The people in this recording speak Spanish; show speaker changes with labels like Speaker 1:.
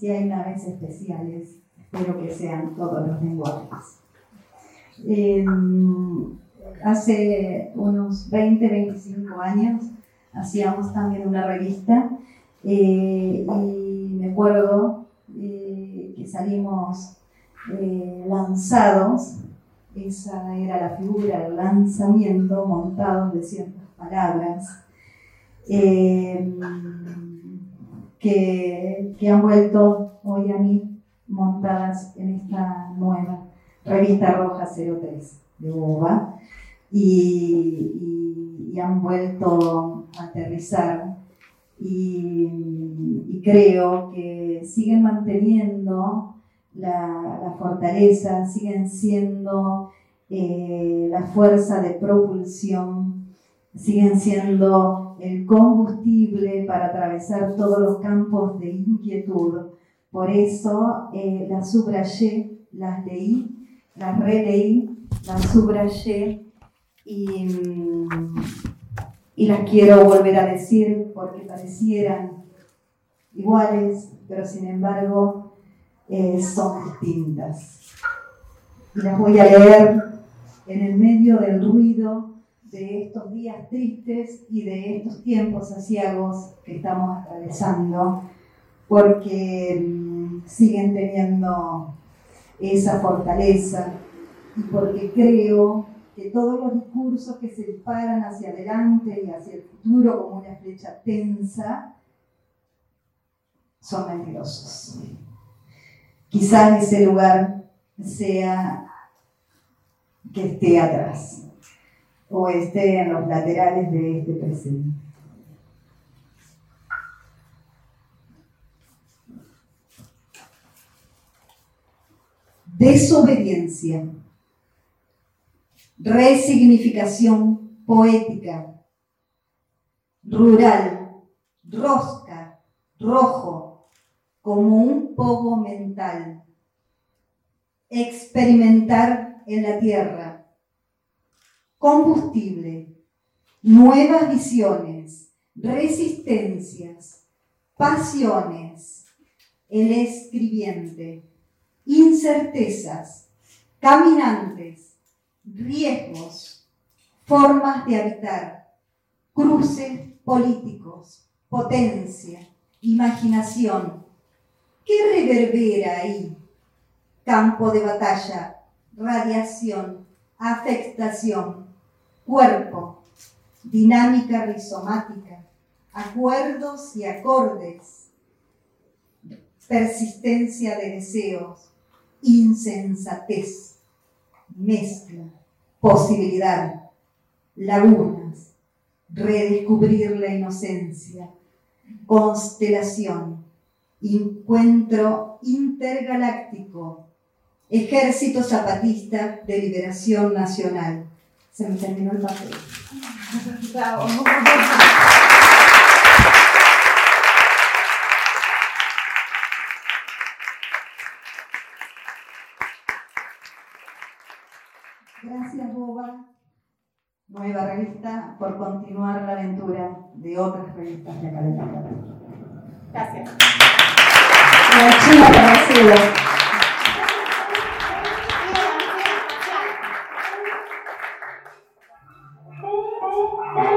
Speaker 1: si hay naves especiales, espero que sean todos los lenguajes. Em, hace unos 20, 25 años hacíamos también una revista eh, y me acuerdo eh, que salimos eh, lanzados, esa era la figura del lanzamiento, montados de ciertas palabras que, que han vuelto hoy a mí montadas en esta nueva revista Roja 03 de Boba. Y, han vuelto a aterrizar. Y, creo que siguen manteniendo la, fortaleza, siguen siendo eh, la fuerza de propulsión, siguen siendo el combustible para atravesar todos los campos de inquietud. Por eso eh, las subrayé, las leí, las releí, las subrayé y, y las quiero volver a decir porque parecieran iguales, pero sin embargo eh, son distintas. Y las voy a leer en el medio del ruido de estos días tristes y de estos tiempos asiagos que estamos atravesando, porque mm, siguen teniendo esa fortaleza y porque creo que todos los discursos que se disparan hacia adelante y hacia el futuro como una flecha tensa son mentirosos. Quizás ese lugar sea que esté atrás o esté en los laterales de este presente. Desobediencia, resignificación poética, rural, rosca, rojo, como un poco mental, experimentar en la tierra, combustible, nuevas visiones, resistencias, pasiones, el escribiente, incertezas, caminantes, riesgos, formas de habitar, cruces políticos, potencia, imaginación. ¿Qué reverbera ahí? Campo de batalla, radiación, afectación, cuerpo, dinámica rizomática, acuerdos y acordes, persistencia de deseos, insensatez, mezcla, posibilidad, lagunas, redescubrir la inocencia, constelación, encuentro intergaláctico, Ejército Zapatista de Liberación Nacional. Se me terminó el papel. Gracias, Boba, nueva revista, por continuar la aventura de otras revistas de acá de
Speaker 2: Gracias.
Speaker 1: Gracias. Oh!